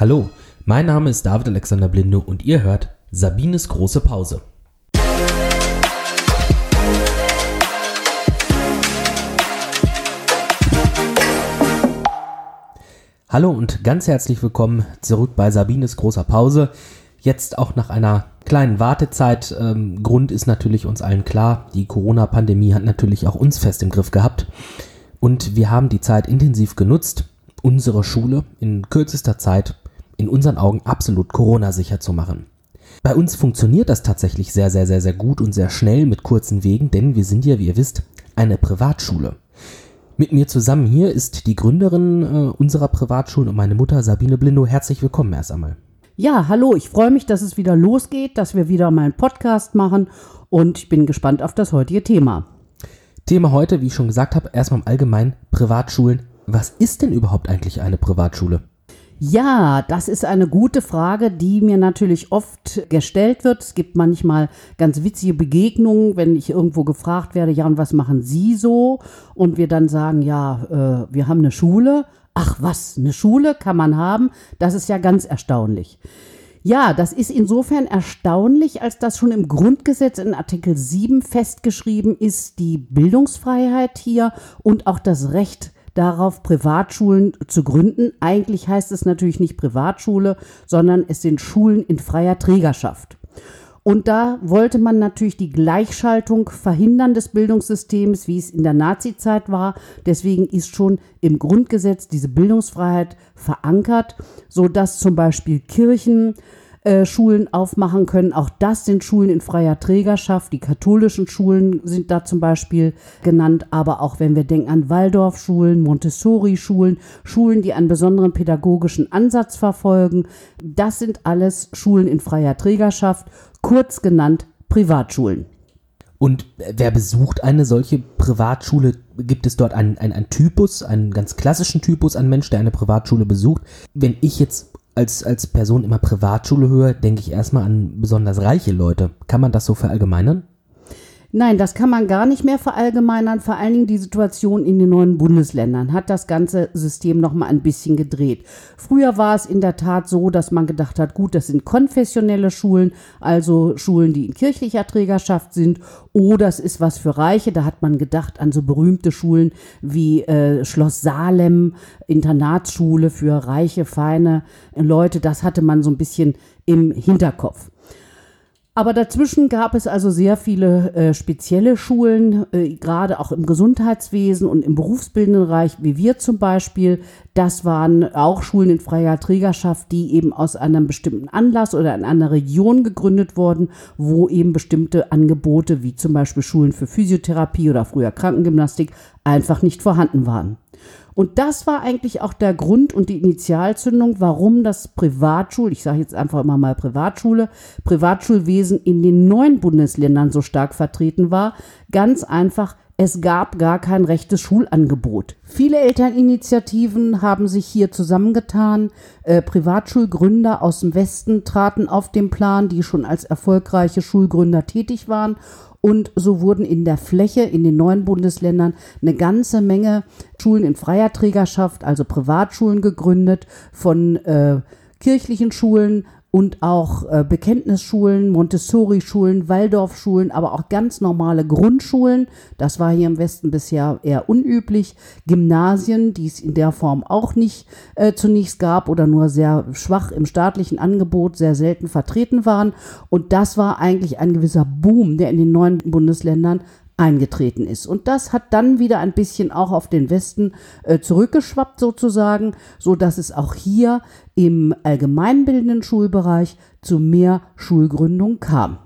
Hallo, mein Name ist David Alexander Blinde und ihr hört Sabines große Pause. Hallo und ganz herzlich willkommen zurück bei Sabines großer Pause. Jetzt auch nach einer kleinen Wartezeit. Ähm, Grund ist natürlich uns allen klar, die Corona-Pandemie hat natürlich auch uns fest im Griff gehabt. Und wir haben die Zeit intensiv genutzt, unsere Schule in kürzester Zeit in unseren Augen absolut Corona-sicher zu machen. Bei uns funktioniert das tatsächlich sehr, sehr, sehr, sehr gut und sehr schnell mit kurzen Wegen, denn wir sind ja, wie ihr wisst, eine Privatschule. Mit mir zusammen hier ist die Gründerin äh, unserer Privatschulen und meine Mutter Sabine Blindo. Herzlich willkommen erst einmal. Ja, hallo, ich freue mich, dass es wieder losgeht, dass wir wieder mal einen Podcast machen und ich bin gespannt auf das heutige Thema. Thema heute, wie ich schon gesagt habe, erstmal im Allgemeinen Privatschulen. Was ist denn überhaupt eigentlich eine Privatschule? Ja, das ist eine gute Frage, die mir natürlich oft gestellt wird. Es gibt manchmal ganz witzige Begegnungen, wenn ich irgendwo gefragt werde, ja, und was machen Sie so? Und wir dann sagen, ja, äh, wir haben eine Schule. Ach was, eine Schule kann man haben? Das ist ja ganz erstaunlich. Ja, das ist insofern erstaunlich, als das schon im Grundgesetz in Artikel 7 festgeschrieben ist, die Bildungsfreiheit hier und auch das Recht darauf, Privatschulen zu gründen. Eigentlich heißt es natürlich nicht Privatschule, sondern es sind Schulen in freier Trägerschaft. Und da wollte man natürlich die Gleichschaltung verhindern des Bildungssystems, wie es in der Nazizeit war. Deswegen ist schon im Grundgesetz diese Bildungsfreiheit verankert, so dass zum Beispiel Kirchen, äh, Schulen aufmachen können. Auch das sind Schulen in freier Trägerschaft. Die katholischen Schulen sind da zum Beispiel genannt, aber auch wenn wir denken an Waldorfschulen, Montessori-Schulen, Schulen, die einen besonderen pädagogischen Ansatz verfolgen, das sind alles Schulen in freier Trägerschaft, kurz genannt Privatschulen. Und wer besucht eine solche Privatschule? Gibt es dort einen, einen, einen Typus, einen ganz klassischen Typus an Mensch, der eine Privatschule besucht? Wenn ich jetzt als, als Person immer Privatschule höre, denke ich erstmal an besonders reiche Leute. Kann man das so verallgemeinern? Nein, das kann man gar nicht mehr verallgemeinern. Vor allen Dingen die Situation in den neuen Bundesländern hat das ganze System noch mal ein bisschen gedreht. Früher war es in der Tat so, dass man gedacht hat, gut, das sind konfessionelle Schulen, also Schulen, die in kirchlicher Trägerschaft sind, oder es ist was für Reiche. Da hat man gedacht an so berühmte Schulen wie äh, Schloss Salem, Internatsschule für reiche, feine Leute. Das hatte man so ein bisschen im Hinterkopf. Aber dazwischen gab es also sehr viele äh, spezielle Schulen, äh, gerade auch im Gesundheitswesen und im berufsbildenden Bereich, wie wir zum Beispiel. Das waren auch Schulen in freier Trägerschaft, die eben aus einem bestimmten Anlass oder in einer Region gegründet wurden, wo eben bestimmte Angebote, wie zum Beispiel Schulen für Physiotherapie oder früher Krankengymnastik, einfach nicht vorhanden waren. Und das war eigentlich auch der Grund und die Initialzündung, warum das Privatschul, ich sage jetzt einfach immer mal Privatschule, Privatschulwesen in den neuen Bundesländern so stark vertreten war. Ganz einfach, es gab gar kein rechtes Schulangebot. Viele Elterninitiativen haben sich hier zusammengetan. Äh, Privatschulgründer aus dem Westen traten auf den Plan, die schon als erfolgreiche Schulgründer tätig waren. Und so wurden in der Fläche in den neuen Bundesländern eine ganze Menge Schulen in freier Trägerschaft, also Privatschulen gegründet, von äh, kirchlichen Schulen und auch äh, Bekenntnisschulen, Montessori-Schulen, Waldorfschulen, aber auch ganz normale Grundschulen. Das war hier im Westen bisher eher unüblich. Gymnasien, die es in der Form auch nicht äh, zunächst gab oder nur sehr schwach im staatlichen Angebot, sehr selten vertreten waren. Und das war eigentlich ein gewisser Boom, der in den neuen Bundesländern eingetreten ist. Und das hat dann wieder ein bisschen auch auf den Westen äh, zurückgeschwappt sozusagen, so dass es auch hier im allgemeinbildenden Schulbereich zu mehr Schulgründung kam.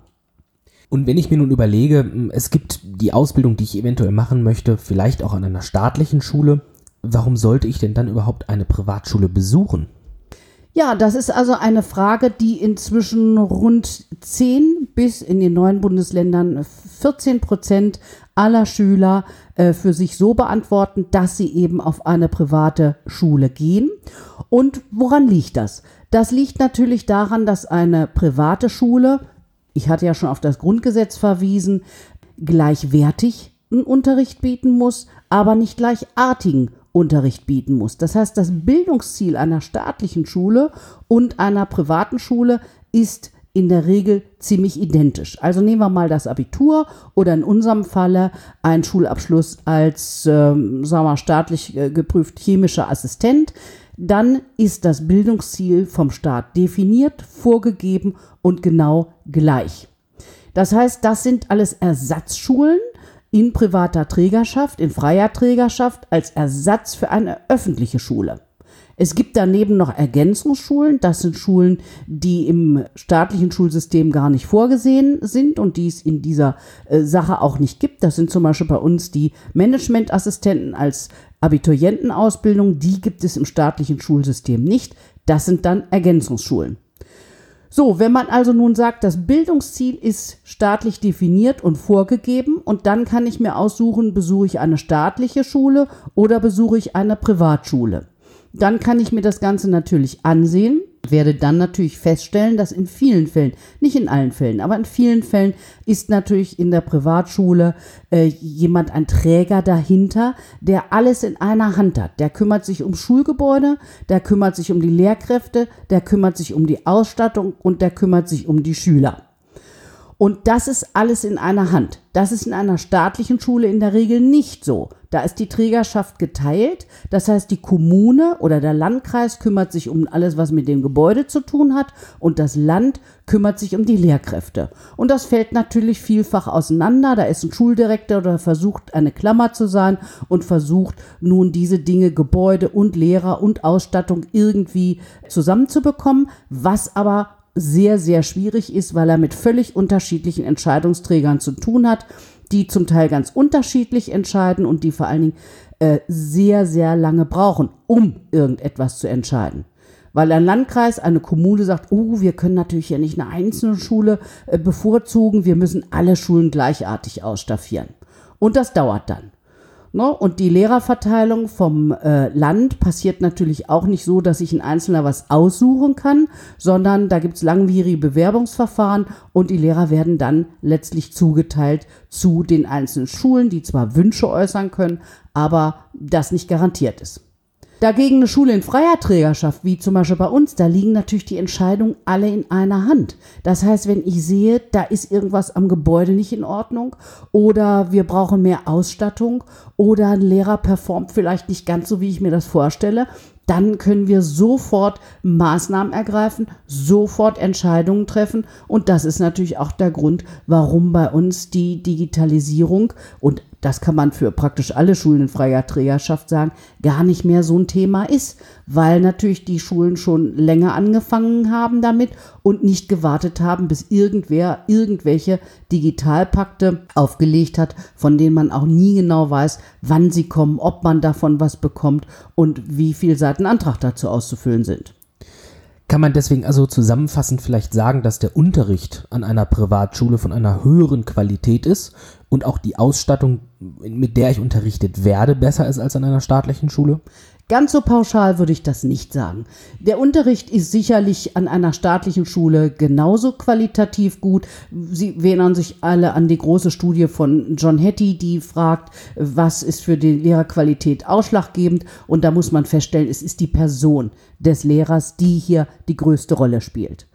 Und wenn ich mir nun überlege, es gibt die Ausbildung, die ich eventuell machen möchte, vielleicht auch an einer staatlichen Schule, warum sollte ich denn dann überhaupt eine Privatschule besuchen? Ja, das ist also eine Frage, die inzwischen rund 10 bis in den neuen Bundesländern 14 Prozent aller Schüler äh, für sich so beantworten, dass sie eben auf eine private Schule gehen. Und woran liegt das? Das liegt natürlich daran, dass eine private Schule, ich hatte ja schon auf das Grundgesetz verwiesen, gleichwertig einen Unterricht bieten muss, aber nicht gleichartigen Unterricht bieten muss. Das heißt, das Bildungsziel einer staatlichen Schule und einer privaten Schule ist in der Regel ziemlich identisch. Also nehmen wir mal das Abitur oder in unserem Falle ein Schulabschluss als, ähm, sagen wir staatlich äh, geprüft chemischer Assistent. Dann ist das Bildungsziel vom Staat definiert, vorgegeben und genau gleich. Das heißt, das sind alles Ersatzschulen in privater Trägerschaft, in freier Trägerschaft als Ersatz für eine öffentliche Schule. Es gibt daneben noch Ergänzungsschulen. Das sind Schulen, die im staatlichen Schulsystem gar nicht vorgesehen sind und die es in dieser äh, Sache auch nicht gibt. Das sind zum Beispiel bei uns die Managementassistenten als Abiturientenausbildung. Die gibt es im staatlichen Schulsystem nicht. Das sind dann Ergänzungsschulen. So, wenn man also nun sagt, das Bildungsziel ist staatlich definiert und vorgegeben und dann kann ich mir aussuchen, besuche ich eine staatliche Schule oder besuche ich eine Privatschule. Dann kann ich mir das Ganze natürlich ansehen, werde dann natürlich feststellen, dass in vielen Fällen, nicht in allen Fällen, aber in vielen Fällen ist natürlich in der Privatschule äh, jemand ein Träger dahinter, der alles in einer Hand hat. Der kümmert sich um Schulgebäude, der kümmert sich um die Lehrkräfte, der kümmert sich um die Ausstattung und der kümmert sich um die Schüler. Und das ist alles in einer Hand. Das ist in einer staatlichen Schule in der Regel nicht so. Da ist die Trägerschaft geteilt. Das heißt, die Kommune oder der Landkreis kümmert sich um alles, was mit dem Gebäude zu tun hat. Und das Land kümmert sich um die Lehrkräfte. Und das fällt natürlich vielfach auseinander. Da ist ein Schuldirektor, der versucht, eine Klammer zu sein und versucht nun diese Dinge, Gebäude und Lehrer und Ausstattung irgendwie zusammenzubekommen, was aber sehr, sehr schwierig ist, weil er mit völlig unterschiedlichen Entscheidungsträgern zu tun hat, die zum Teil ganz unterschiedlich entscheiden und die vor allen Dingen äh, sehr, sehr lange brauchen, um irgendetwas zu entscheiden. Weil ein Landkreis, eine Kommune sagt, oh, wir können natürlich ja nicht eine einzelne Schule äh, bevorzugen, wir müssen alle Schulen gleichartig ausstaffieren. Und das dauert dann. Ne? Und die Lehrerverteilung vom äh, Land passiert natürlich auch nicht so, dass sich ein Einzelner was aussuchen kann, sondern da gibt es langwierige Bewerbungsverfahren und die Lehrer werden dann letztlich zugeteilt zu den einzelnen Schulen, die zwar Wünsche äußern können, aber das nicht garantiert ist. Dagegen eine Schule in freier Trägerschaft, wie zum Beispiel bei uns, da liegen natürlich die Entscheidungen alle in einer Hand. Das heißt, wenn ich sehe, da ist irgendwas am Gebäude nicht in Ordnung oder wir brauchen mehr Ausstattung oder ein Lehrer performt vielleicht nicht ganz so, wie ich mir das vorstelle, dann können wir sofort Maßnahmen ergreifen, sofort Entscheidungen treffen. Und das ist natürlich auch der Grund, warum bei uns die Digitalisierung und das kann man für praktisch alle Schulen in freier Trägerschaft sagen, gar nicht mehr so ein Thema ist, weil natürlich die Schulen schon länger angefangen haben damit und nicht gewartet haben, bis irgendwer irgendwelche Digitalpakte aufgelegt hat, von denen man auch nie genau weiß, wann sie kommen, ob man davon was bekommt und wie viel Seiten Antrag dazu auszufüllen sind. Kann man deswegen also zusammenfassend vielleicht sagen, dass der Unterricht an einer Privatschule von einer höheren Qualität ist und auch die Ausstattung, mit der ich unterrichtet werde, besser ist als an einer staatlichen Schule? Ganz so pauschal würde ich das nicht sagen. Der Unterricht ist sicherlich an einer staatlichen Schule genauso qualitativ gut. Sie erinnern sich alle an die große Studie von John Hattie, die fragt, was ist für die Lehrerqualität ausschlaggebend. Und da muss man feststellen, es ist die Person des Lehrers, die hier die größte Rolle spielt.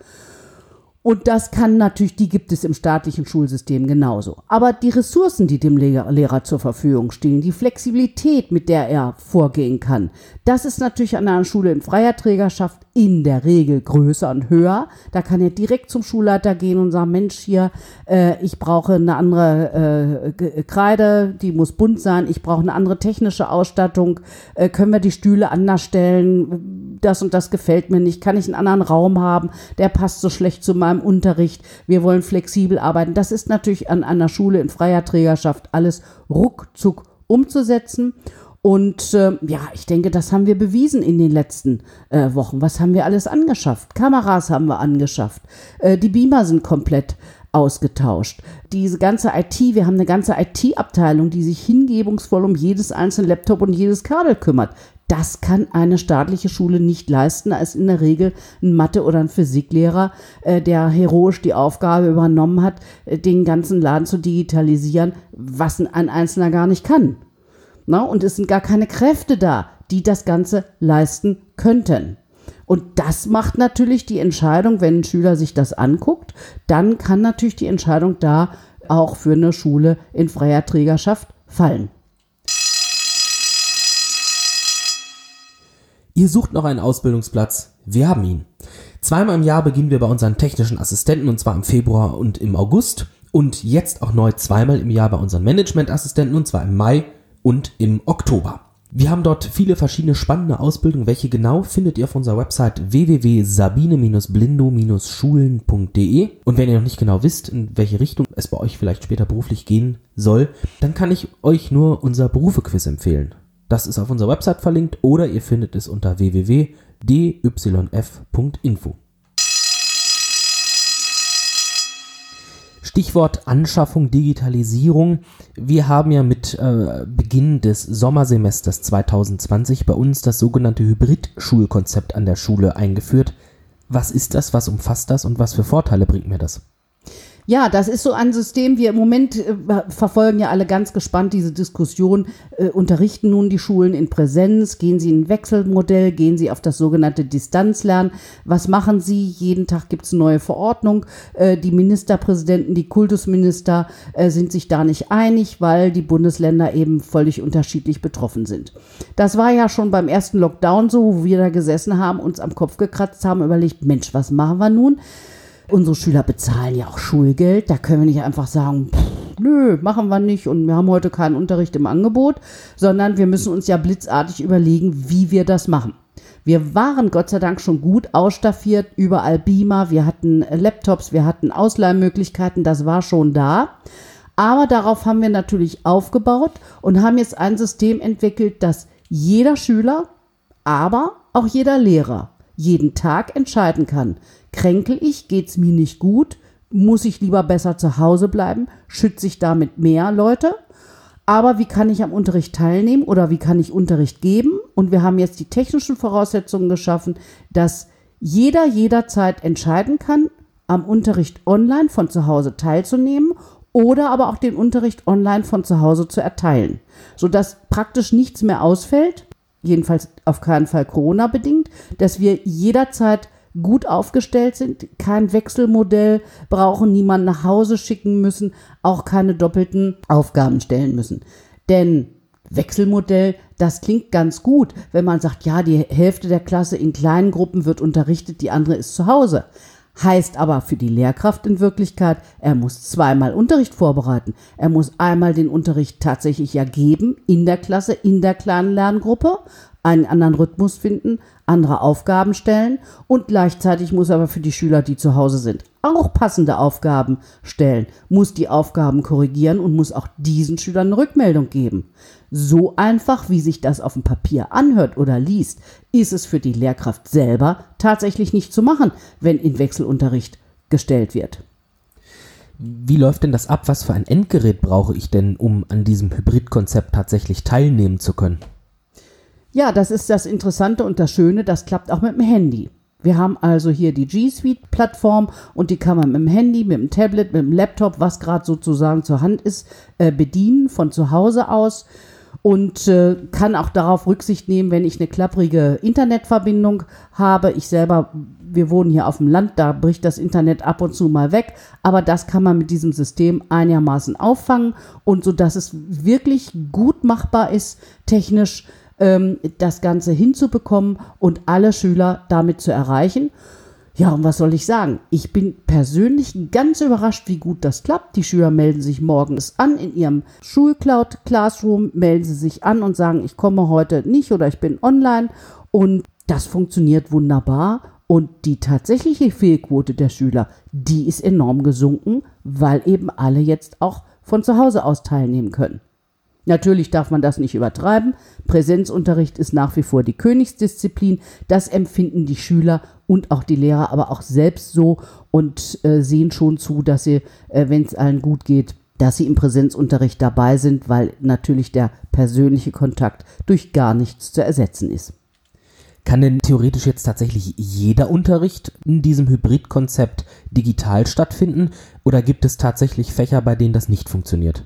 Und das kann natürlich, die gibt es im staatlichen Schulsystem genauso. Aber die Ressourcen, die dem Lehrer zur Verfügung stehen, die Flexibilität, mit der er vorgehen kann, das ist natürlich an einer Schule in freier Trägerschaft in der Regel größer und höher. Da kann er direkt zum Schulleiter gehen und sagen, Mensch, hier, äh, ich brauche eine andere äh, Kreide, die muss bunt sein, ich brauche eine andere technische Ausstattung, äh, können wir die Stühle anders stellen, das und das gefällt mir nicht, kann ich einen anderen Raum haben, der passt so schlecht zu meinem Unterricht, wir wollen flexibel arbeiten. Das ist natürlich an einer Schule in freier Trägerschaft alles ruckzuck umzusetzen. Und äh, ja, ich denke, das haben wir bewiesen in den letzten äh, Wochen. Was haben wir alles angeschafft? Kameras haben wir angeschafft. Äh, die Beamer sind komplett ausgetauscht. Diese ganze IT, wir haben eine ganze IT-Abteilung, die sich hingebungsvoll um jedes einzelne Laptop und jedes Kabel kümmert. Das kann eine staatliche Schule nicht leisten. Ist in der Regel ein Mathe- oder ein Physiklehrer, äh, der heroisch die Aufgabe übernommen hat, äh, den ganzen Laden zu digitalisieren, was ein Einzelner gar nicht kann. Na, und es sind gar keine Kräfte da, die das Ganze leisten könnten. Und das macht natürlich die Entscheidung, wenn ein Schüler sich das anguckt, dann kann natürlich die Entscheidung da auch für eine Schule in freier Trägerschaft fallen. Ihr sucht noch einen Ausbildungsplatz? Wir haben ihn. Zweimal im Jahr beginnen wir bei unseren technischen Assistenten und zwar im Februar und im August und jetzt auch neu zweimal im Jahr bei unseren Managementassistenten und zwar im Mai und im Oktober. Wir haben dort viele verschiedene spannende Ausbildungen. Welche genau findet ihr auf unserer Website www.sabine-blindo-schulen.de. Und wenn ihr noch nicht genau wisst, in welche Richtung es bei euch vielleicht später beruflich gehen soll, dann kann ich euch nur unser Berufequiz empfehlen. Das ist auf unserer Website verlinkt oder ihr findet es unter www.dyf.info. Stichwort Anschaffung, Digitalisierung. Wir haben ja mit äh, Beginn des Sommersemesters 2020 bei uns das sogenannte Hybrid-Schulkonzept an der Schule eingeführt. Was ist das, was umfasst das und was für Vorteile bringt mir das? Ja, das ist so ein System. Wir im Moment äh, verfolgen ja alle ganz gespannt diese Diskussion. Äh, unterrichten nun die Schulen in Präsenz? Gehen sie in ein Wechselmodell? Gehen sie auf das sogenannte Distanzlernen? Was machen sie? Jeden Tag gibt es eine neue Verordnung. Äh, die Ministerpräsidenten, die Kultusminister äh, sind sich da nicht einig, weil die Bundesländer eben völlig unterschiedlich betroffen sind. Das war ja schon beim ersten Lockdown so, wo wir da gesessen haben, uns am Kopf gekratzt haben, überlegt, Mensch, was machen wir nun? Unsere Schüler bezahlen ja auch Schulgeld. Da können wir nicht einfach sagen, pff, nö, machen wir nicht und wir haben heute keinen Unterricht im Angebot, sondern wir müssen uns ja blitzartig überlegen, wie wir das machen. Wir waren Gott sei Dank schon gut ausstaffiert, überall Beamer, wir hatten Laptops, wir hatten Ausleihmöglichkeiten, das war schon da. Aber darauf haben wir natürlich aufgebaut und haben jetzt ein System entwickelt, dass jeder Schüler, aber auch jeder Lehrer jeden Tag entscheiden kann, kränkel ich, geht's mir nicht gut, muss ich lieber besser zu Hause bleiben, schütze ich damit mehr Leute? Aber wie kann ich am Unterricht teilnehmen oder wie kann ich Unterricht geben? Und wir haben jetzt die technischen Voraussetzungen geschaffen, dass jeder jederzeit entscheiden kann, am Unterricht online von zu Hause teilzunehmen oder aber auch den Unterricht online von zu Hause zu erteilen, sodass praktisch nichts mehr ausfällt, jedenfalls auf keinen Fall Corona bedingt, dass wir jederzeit gut aufgestellt sind, kein Wechselmodell brauchen, niemanden nach Hause schicken müssen, auch keine doppelten Aufgaben stellen müssen. Denn Wechselmodell, das klingt ganz gut, wenn man sagt, ja, die Hälfte der Klasse in kleinen Gruppen wird unterrichtet, die andere ist zu Hause. Heißt aber für die Lehrkraft in Wirklichkeit, er muss zweimal Unterricht vorbereiten. Er muss einmal den Unterricht tatsächlich ja geben in der Klasse, in der kleinen Lerngruppe, einen anderen Rhythmus finden, andere Aufgaben stellen und gleichzeitig muss aber für die Schüler, die zu Hause sind, auch passende Aufgaben stellen, muss die Aufgaben korrigieren und muss auch diesen Schülern eine Rückmeldung geben. So einfach, wie sich das auf dem Papier anhört oder liest, ist es für die Lehrkraft selber tatsächlich nicht zu machen, wenn in Wechselunterricht gestellt wird. Wie läuft denn das ab? Was für ein Endgerät brauche ich denn, um an diesem Hybridkonzept tatsächlich teilnehmen zu können? Ja, das ist das Interessante und das Schöne, das klappt auch mit dem Handy. Wir haben also hier die G Suite-Plattform und die kann man mit dem Handy, mit dem Tablet, mit dem Laptop, was gerade sozusagen zur Hand ist, äh, bedienen von zu Hause aus und äh, kann auch darauf Rücksicht nehmen, wenn ich eine klapprige Internetverbindung habe. Ich selber, wir wohnen hier auf dem Land, da bricht das Internet ab und zu mal weg, aber das kann man mit diesem System einigermaßen auffangen und so, dass es wirklich gut machbar ist, technisch das Ganze hinzubekommen und alle Schüler damit zu erreichen. Ja, und was soll ich sagen? Ich bin persönlich ganz überrascht, wie gut das klappt. Die Schüler melden sich morgens an in ihrem Schulcloud Classroom, melden sie sich an und sagen, ich komme heute nicht oder ich bin online. Und das funktioniert wunderbar. Und die tatsächliche Fehlquote der Schüler, die ist enorm gesunken, weil eben alle jetzt auch von zu Hause aus teilnehmen können. Natürlich darf man das nicht übertreiben. Präsenzunterricht ist nach wie vor die Königsdisziplin. Das empfinden die Schüler und auch die Lehrer aber auch selbst so und äh, sehen schon zu, dass sie, äh, wenn es allen gut geht, dass sie im Präsenzunterricht dabei sind, weil natürlich der persönliche Kontakt durch gar nichts zu ersetzen ist. Kann denn theoretisch jetzt tatsächlich jeder Unterricht in diesem Hybridkonzept digital stattfinden oder gibt es tatsächlich Fächer, bei denen das nicht funktioniert?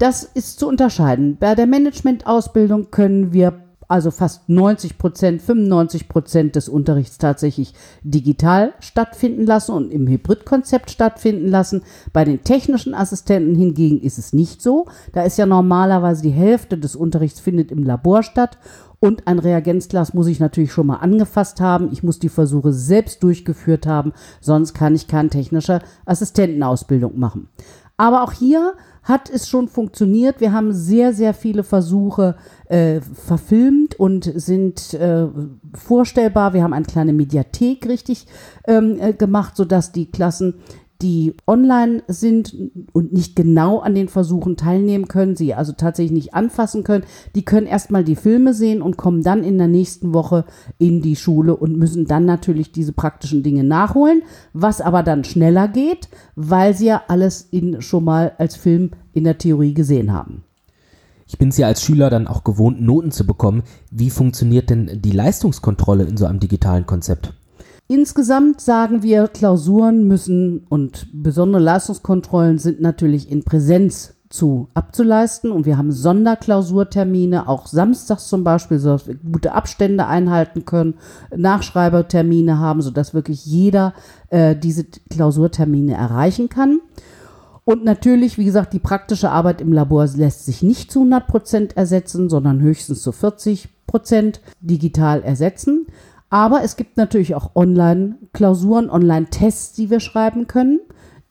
Das ist zu unterscheiden. Bei der Managementausbildung können wir also fast 90 Prozent, 95 Prozent des Unterrichts tatsächlich digital stattfinden lassen und im Hybridkonzept stattfinden lassen. Bei den technischen Assistenten hingegen ist es nicht so. Da ist ja normalerweise die Hälfte des Unterrichts findet im Labor statt und ein Reagenzglas muss ich natürlich schon mal angefasst haben. Ich muss die Versuche selbst durchgeführt haben, sonst kann ich keine technische Assistentenausbildung machen. Aber auch hier hat es schon funktioniert. Wir haben sehr, sehr viele Versuche äh, verfilmt und sind äh, vorstellbar. Wir haben eine kleine Mediathek richtig ähm, äh, gemacht, sodass die Klassen die online sind und nicht genau an den Versuchen teilnehmen können, sie also tatsächlich nicht anfassen können, die können erstmal die Filme sehen und kommen dann in der nächsten Woche in die Schule und müssen dann natürlich diese praktischen Dinge nachholen, was aber dann schneller geht, weil sie ja alles in, schon mal als Film in der Theorie gesehen haben. Ich bin es ja als Schüler dann auch gewohnt, Noten zu bekommen. Wie funktioniert denn die Leistungskontrolle in so einem digitalen Konzept? Insgesamt sagen wir, Klausuren müssen und besondere Leistungskontrollen sind natürlich in Präsenz zu abzuleisten und wir haben Sonderklausurtermine, auch samstags zum Beispiel, sodass wir gute Abstände einhalten können, Nachschreibertermine haben, sodass wirklich jeder äh, diese Klausurtermine erreichen kann. Und natürlich, wie gesagt, die praktische Arbeit im Labor lässt sich nicht zu 100 Prozent ersetzen, sondern höchstens zu 40 Prozent digital ersetzen. Aber es gibt natürlich auch Online-Klausuren, Online-Tests, die wir schreiben können.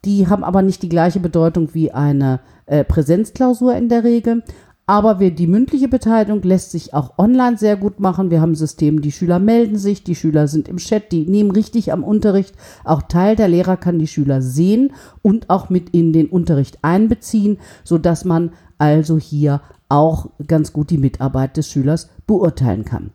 Die haben aber nicht die gleiche Bedeutung wie eine äh, Präsenzklausur in der Regel. Aber wir, die mündliche Beteiligung lässt sich auch online sehr gut machen. Wir haben Systeme, die Schüler melden sich, die Schüler sind im Chat, die nehmen richtig am Unterricht auch teil. Der Lehrer kann die Schüler sehen und auch mit in den Unterricht einbeziehen, sodass man also hier auch ganz gut die Mitarbeit des Schülers beurteilen kann.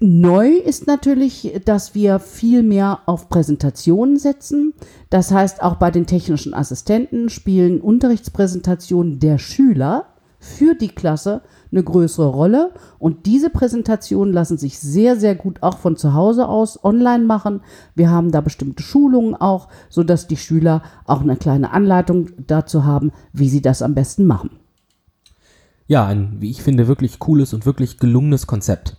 Neu ist natürlich, dass wir viel mehr auf Präsentationen setzen. Das heißt, auch bei den technischen Assistenten spielen Unterrichtspräsentationen der Schüler für die Klasse eine größere Rolle. Und diese Präsentationen lassen sich sehr, sehr gut auch von zu Hause aus online machen. Wir haben da bestimmte Schulungen auch, sodass die Schüler auch eine kleine Anleitung dazu haben, wie sie das am besten machen. Ja, ein, wie ich finde, wirklich cooles und wirklich gelungenes Konzept.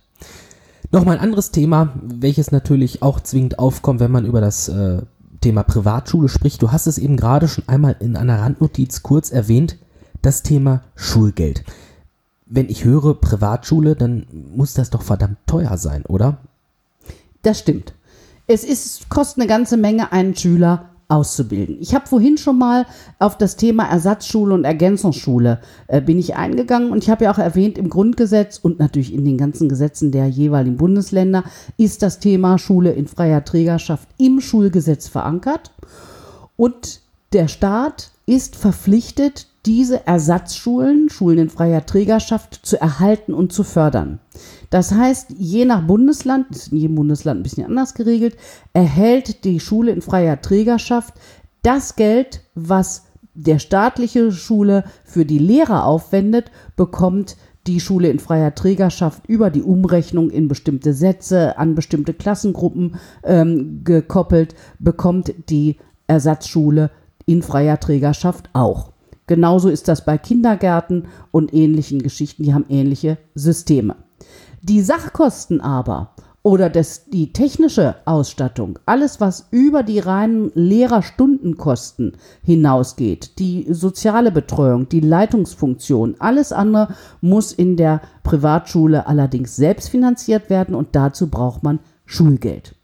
Nochmal ein anderes Thema, welches natürlich auch zwingend aufkommt, wenn man über das äh, Thema Privatschule spricht. Du hast es eben gerade schon einmal in einer Randnotiz kurz erwähnt, das Thema Schulgeld. Wenn ich höre Privatschule, dann muss das doch verdammt teuer sein, oder? Das stimmt. Es ist, kostet eine ganze Menge, einen Schüler auszubilden. Ich habe vorhin schon mal auf das Thema Ersatzschule und Ergänzungsschule äh, bin ich eingegangen und ich habe ja auch erwähnt, im Grundgesetz und natürlich in den ganzen Gesetzen der jeweiligen Bundesländer ist das Thema Schule in freier Trägerschaft im Schulgesetz verankert und der Staat ist verpflichtet, diese Ersatzschulen, Schulen in freier Trägerschaft zu erhalten und zu fördern. Das heißt, je nach Bundesland, ist in jedem Bundesland ein bisschen anders geregelt, erhält die Schule in freier Trägerschaft das Geld, was der staatliche Schule für die Lehrer aufwendet, bekommt die Schule in freier Trägerschaft über die Umrechnung in bestimmte Sätze an bestimmte Klassengruppen ähm, gekoppelt, bekommt die Ersatzschule in freier Trägerschaft auch. Genauso ist das bei Kindergärten und ähnlichen Geschichten, die haben ähnliche Systeme. Die Sachkosten aber oder das, die technische Ausstattung, alles was über die reinen Lehrerstundenkosten hinausgeht, die soziale Betreuung, die Leitungsfunktion, alles andere muss in der Privatschule allerdings selbst finanziert werden und dazu braucht man Schulgeld.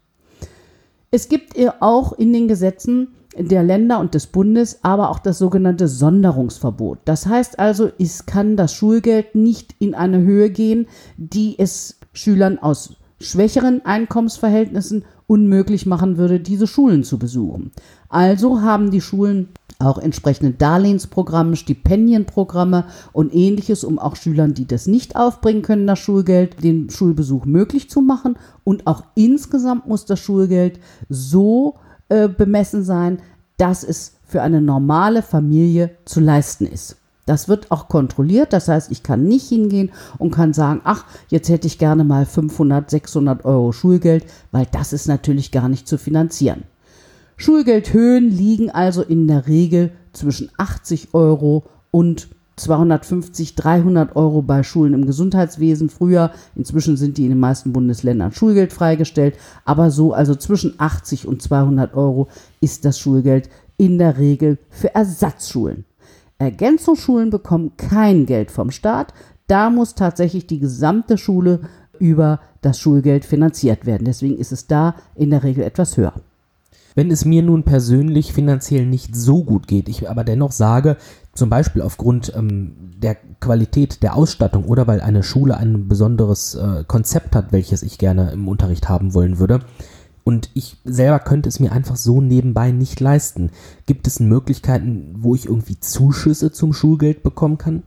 Es gibt auch in den Gesetzen der Länder und des Bundes, aber auch das sogenannte Sonderungsverbot. Das heißt also, es kann das Schulgeld nicht in eine Höhe gehen, die es Schülern aus schwächeren Einkommensverhältnissen unmöglich machen würde, diese Schulen zu besuchen. Also haben die Schulen auch entsprechende Darlehensprogramme, Stipendienprogramme und ähnliches, um auch Schülern, die das nicht aufbringen können, das Schulgeld, den Schulbesuch möglich zu machen. Und auch insgesamt muss das Schulgeld so äh, bemessen sein, dass es für eine normale Familie zu leisten ist. Das wird auch kontrolliert. Das heißt, ich kann nicht hingehen und kann sagen, ach, jetzt hätte ich gerne mal 500, 600 Euro Schulgeld, weil das ist natürlich gar nicht zu finanzieren. Schulgeldhöhen liegen also in der Regel zwischen 80 Euro und 250, 300 Euro bei Schulen im Gesundheitswesen früher. Inzwischen sind die in den meisten Bundesländern Schulgeld freigestellt. Aber so, also zwischen 80 und 200 Euro ist das Schulgeld in der Regel für Ersatzschulen. Ergänzungsschulen bekommen kein Geld vom Staat. Da muss tatsächlich die gesamte Schule über das Schulgeld finanziert werden. Deswegen ist es da in der Regel etwas höher. Wenn es mir nun persönlich finanziell nicht so gut geht, ich aber dennoch sage, zum Beispiel aufgrund ähm, der Qualität der Ausstattung oder weil eine Schule ein besonderes äh, Konzept hat, welches ich gerne im Unterricht haben wollen würde, und ich selber könnte es mir einfach so nebenbei nicht leisten. Gibt es Möglichkeiten, wo ich irgendwie Zuschüsse zum Schulgeld bekommen kann?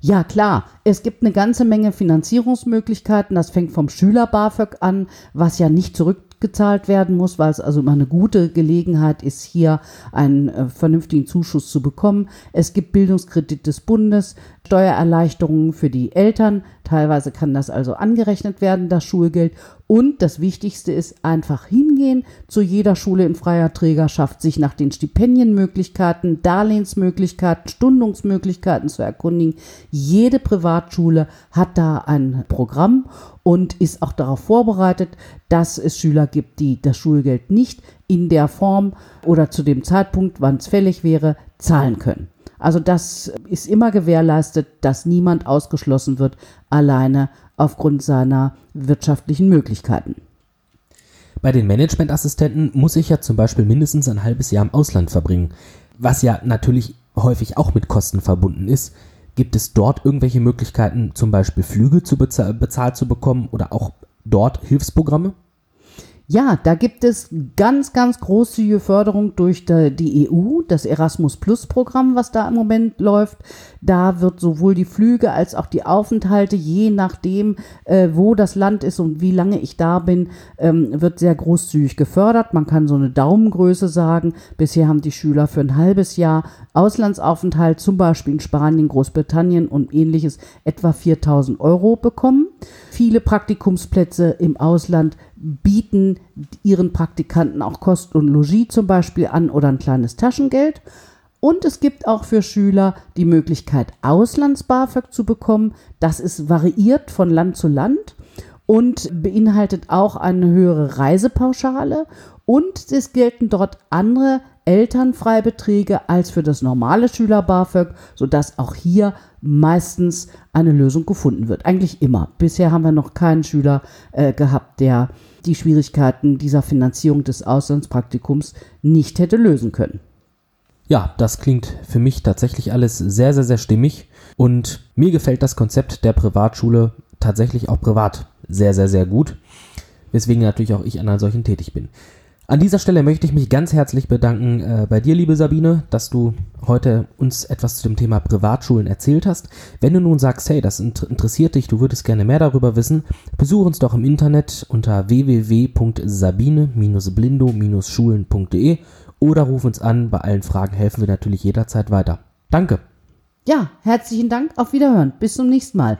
Ja, klar. Es gibt eine ganze Menge Finanzierungsmöglichkeiten. Das fängt vom Schüler BAföG an, was ja nicht zurück gezahlt werden muss, weil es also immer eine gute Gelegenheit ist, hier einen äh, vernünftigen Zuschuss zu bekommen. Es gibt Bildungskredit des Bundes, Steuererleichterungen für die Eltern. Teilweise kann das also angerechnet werden, das Schulgeld. Und das Wichtigste ist einfach hingehen zu jeder Schule in freier Trägerschaft, sich nach den Stipendienmöglichkeiten, Darlehensmöglichkeiten, Stundungsmöglichkeiten zu erkundigen. Jede Privatschule hat da ein Programm und ist auch darauf vorbereitet, dass es Schüler gibt, die das Schulgeld nicht in der Form oder zu dem Zeitpunkt, wann es fällig wäre, zahlen können. Also das ist immer gewährleistet, dass niemand ausgeschlossen wird, alleine aufgrund seiner wirtschaftlichen Möglichkeiten. Bei den Managementassistenten muss ich ja zum Beispiel mindestens ein halbes Jahr im Ausland verbringen, was ja natürlich häufig auch mit Kosten verbunden ist. Gibt es dort irgendwelche Möglichkeiten, zum Beispiel Flüge zu bezahl bezahlt zu bekommen oder auch dort Hilfsprogramme? Ja, da gibt es ganz, ganz großzügige Förderung durch die EU, das Erasmus Plus Programm, was da im Moment läuft. Da wird sowohl die Flüge als auch die Aufenthalte, je nachdem, äh, wo das Land ist und wie lange ich da bin, ähm, wird sehr großzügig gefördert. Man kann so eine Daumengröße sagen. Bisher haben die Schüler für ein halbes Jahr Auslandsaufenthalt, zum Beispiel in Spanien, Großbritannien und ähnliches, etwa 4000 Euro bekommen. Viele Praktikumsplätze im Ausland bieten ihren Praktikanten auch Kost und Logis zum Beispiel an oder ein kleines Taschengeld. Und es gibt auch für Schüler die Möglichkeit, Auslands-BAföG zu bekommen. Das ist variiert von Land zu Land und beinhaltet auch eine höhere Reisepauschale. Und es gelten dort andere Elternfreibeträge als für das normale Schüler-BAföG, sodass auch hier meistens eine Lösung gefunden wird. Eigentlich immer. Bisher haben wir noch keinen Schüler äh, gehabt, der die Schwierigkeiten dieser Finanzierung des Auslandspraktikums nicht hätte lösen können. Ja, das klingt für mich tatsächlich alles sehr, sehr, sehr stimmig. Und mir gefällt das Konzept der Privatschule tatsächlich auch privat sehr, sehr, sehr gut. Weswegen natürlich auch ich an einer solchen tätig bin. An dieser Stelle möchte ich mich ganz herzlich bedanken äh, bei dir, liebe Sabine, dass du heute uns etwas zu dem Thema Privatschulen erzählt hast. Wenn du nun sagst, hey, das interessiert dich, du würdest gerne mehr darüber wissen, besuch uns doch im Internet unter www.sabine-blindo-schulen.de oder ruf uns an. Bei allen Fragen helfen wir natürlich jederzeit weiter. Danke. Ja, herzlichen Dank. Auf Wiederhören. Bis zum nächsten Mal.